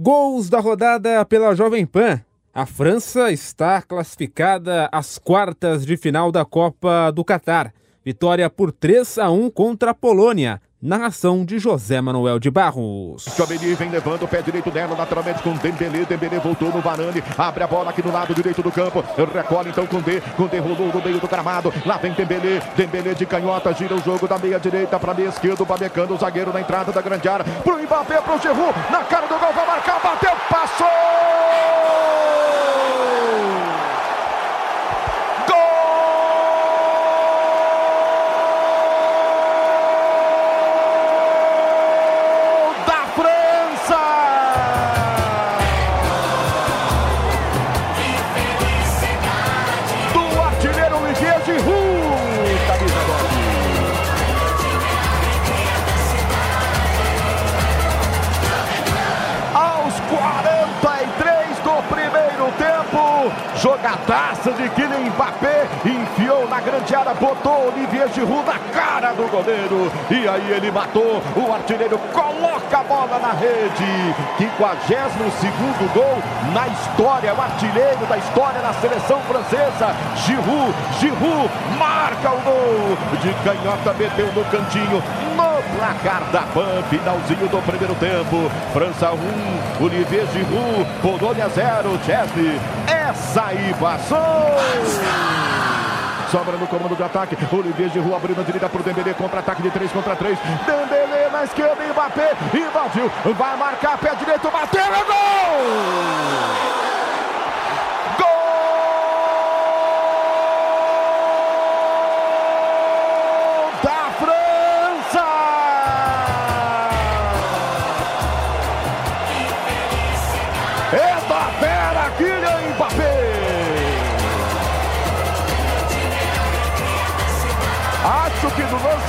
Gols da rodada pela Jovem Pan. A França está classificada às quartas de final da Copa do Catar. Vitória por 3 a 1 contra a Polônia. Narração de José Manuel de Barros. Chomeni vem levando o pé direito dela, naturalmente com Dembele. Dembele voltou no Varane, abre a bola aqui no lado direito do campo. Recolhe então com D, com D rolou no meio do gramado. Lá vem Dembele, Dembele de canhota, gira o jogo da meia direita para meia esquerda. O Bamecano, o zagueiro na entrada da grande área. Pro Mbappé, pro Giroud, na cara do gol, vai marcar, bateu, passou! Jogadaça de Kylian Mbappé, enfiou na grande área, botou Olivier Giroud na cara do goleiro. E aí ele matou, o artilheiro coloca a bola na rede. 52 gol na história, o artilheiro da história na seleção francesa. Giroud, Giroud marca o gol. De canhota meteu no cantinho, no placar da PAN, finalzinho do primeiro tempo. França 1, Olivier Giroud, Polônia 0, Chesney. Essa aí passou! Sobra no comando de ataque. Olivier Giroud abrindo a direita para o Dembélé. Contra-ataque de 3 contra 3. Dembélé na esquerda. Mbappé. Invadiu. Vai marcar. Pé direito. Bateu. É gol!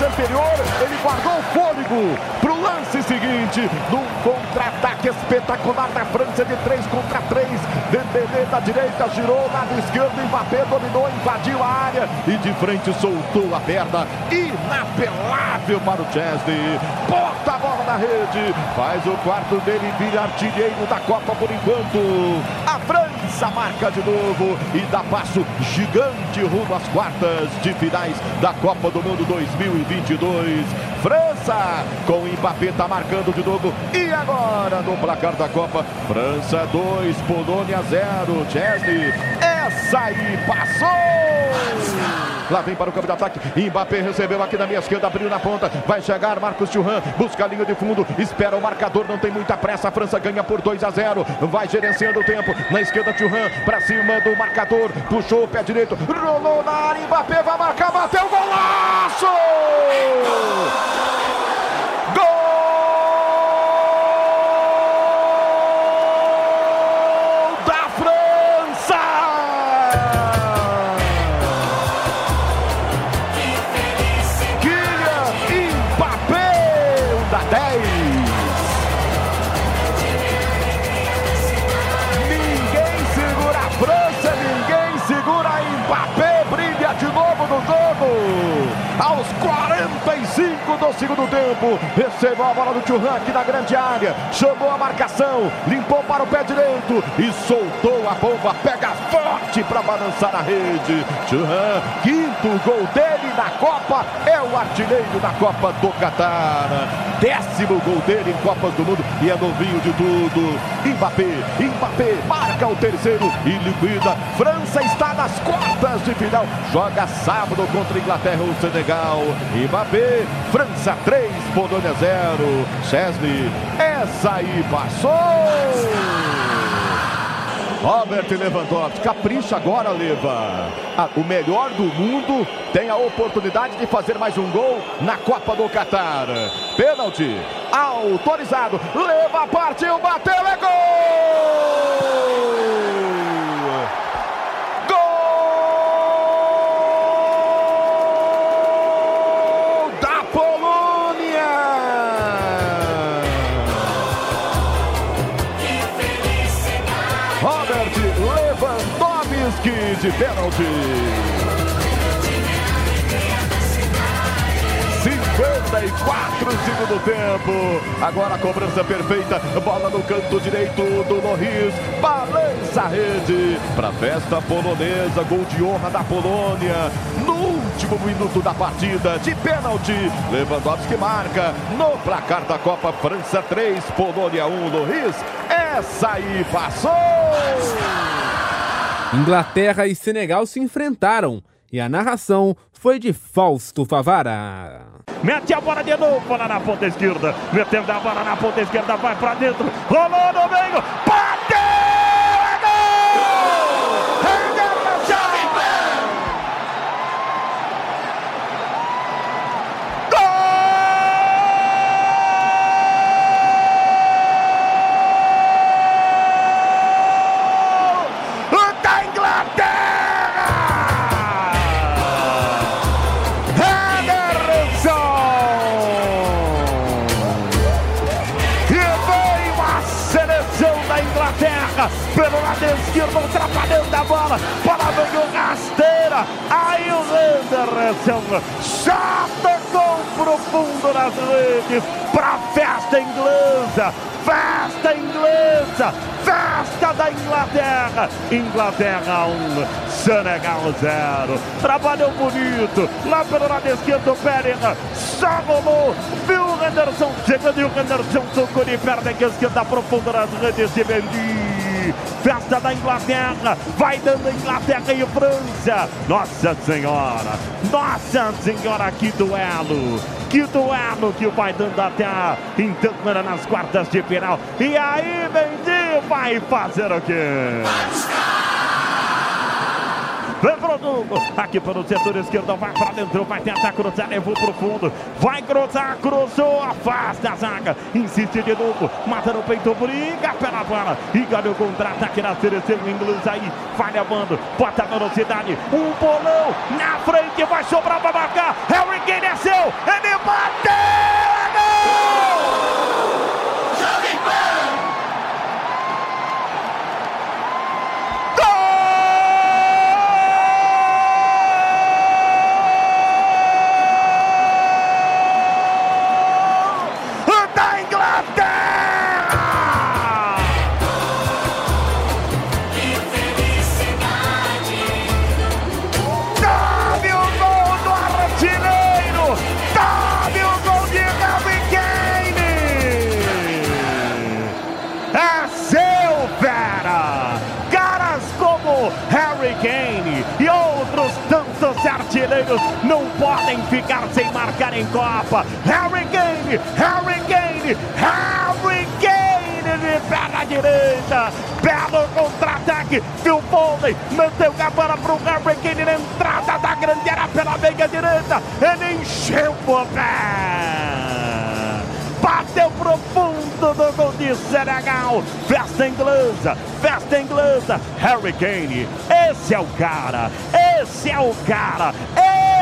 Anterior, ele guardou o fôlego para o lance seguinte, num contra-ataque espetacular da França de 3 contra 3. Dembélé da direita, girou, lado esquerdo, Mbappé dominou, invadiu a área e de frente soltou a perna. Inapelável para o Chesney. Na rede, faz o quarto dele, vira artilheiro da Copa por enquanto. A França marca de novo e dá passo gigante rumo às quartas de finais da Copa do Mundo 2022. França com Mbappé está marcando de novo. E agora no placar da Copa, França 2, Polônia 0. Chesney, essa aí passou! Lá vem para o campo de ataque. Mbappé recebeu aqui na minha esquerda, abriu na ponta. Vai chegar Marcos Thuram, busca a linha de fundo, espera o marcador, não tem muita pressa. A França ganha por 2 a 0. Vai gerenciando o tempo. Na esquerda, Thuram, para cima do marcador. Puxou o pé direito, rolou na área. Mbappé vai marcar, bateu golaço! Aos 45 do segundo tempo. Recebeu a bola do Churran aqui na grande área. Chamou a marcação, limpou para o pé direito e soltou a bomba. Pega forte para balançar a rede. Churran, quinto gol dele na Copa. É o artilheiro da Copa do Catar. Décimo gol dele em Copas do Mundo e é novinho de tudo. Mbappé, Mbappé marca o terceiro e liquida. França está nas quartas de final. Joga sábado contra Inglaterra ou Senegal. Mbappé, França 3, Polônia 0. Chesney, essa aí passou! Robert Lewandowski, capricha agora, Leva. Ah, o melhor do mundo tem a oportunidade de fazer mais um gol na Copa do Catar. Pênalti, autorizado. Leva, partiu, bateu, é gol! De pênalti. 44 segundo tempo. Agora a cobrança perfeita. Bola no canto direito do Loris. Balança a rede. Para festa polonesa. Gol de honra da Polônia. No último minuto da partida. De pênalti. Lewandowski marca. No placar da Copa França 3. Polônia 1. Loris. Essa aí passou. Inglaterra e Senegal se enfrentaram e a narração foi de Fausto Favara. Mete a bola de novo lá na ponta esquerda. Metendo a bola na ponta esquerda, vai para dentro. Rolou no meio. Pelo lado esquerdo, atrapalhando a bola. Bola veio rasteira. Aí o Anderson já tocou profundo nas redes para festa inglesa. Festa inglesa, festa da Inglaterra. Inglaterra 1, um, Senegal 0. Trabalhou bonito. Lá pelo lado esquerdo, Pérez só rolou. Viu o Henderson chegando e o Henderson tocou de perna esquerda profunda nas redes de Mendy. Festa da Inglaterra, vai dando Inglaterra e França. Nossa Senhora, Nossa Senhora, que duelo. Que duelo que vai dando até a então nas quartas de final. E aí, Mendy vai fazer o quê? Vem produto. Aqui pelo setor esquerdo. Vai para dentro. Vai tentar cruzar. Levou pro fundo. Vai cruzar. Cruzou. Afasta a zaga. Insiste de novo. Mata no peito. Briga pela bola. E ganhou contra-ataque na seleção inglesa aí. Falha bando. Bota velocidade. Um bolão. Na frente. Vai sobrar para marcar. Harry Kane é seu. Ele bateu. Artilheiros não podem ficar sem marcar em Copa. Harry Kane, Harry Kane, Harry Kane de perna direita. Belo contra-ataque. Phil Foden meteu a bola para o Harry Kane na entrada da grande área pela meia direita. Ele encheu o pé. Bateu profundo gol de Senegal. Festa inglesa, festa inglesa. Harry Kane, esse é o cara. Esse é o cara!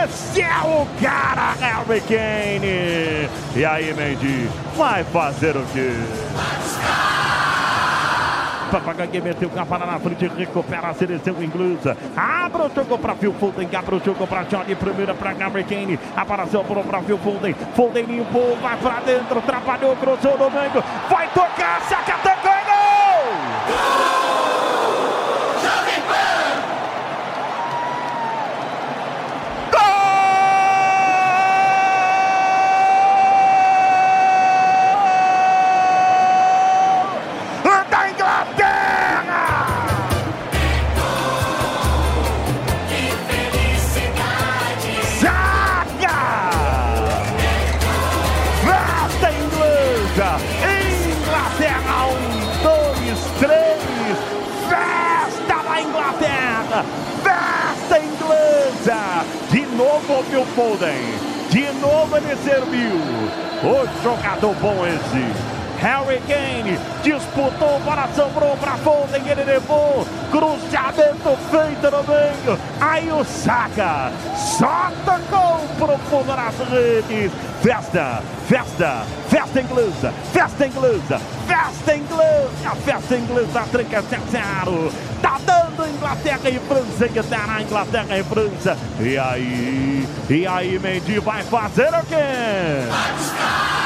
Esse é o cara, Harry Kane! E aí, Mendy, vai fazer o quê? Papagaio meteu capa na frente, recupera a seleção inglesa. Abre o jogo para Phil Foden, abre o jogo para Johnny, primeira para Harry Kane. Apareceu para Phil Foden, Foden limpou, vai para dentro, trabalhou, cruzou no meio, vai tocar, saca, Phil Foden. De novo ele serviu. O jogador bom esse. Harry Kane disputou, bola sobrou para Foden, ele levou. Cruzamento feito no meio. Aí o Saka só tocou profundo nas redes. Festa, festa, festa inglesa, festa inglesa, festa inglesa, festa inglesa tranca 0 Tá dando Inglaterra e França, que tá na Inglaterra e França. E aí, e aí, Mendy vai fazer o quê? Vai buscar!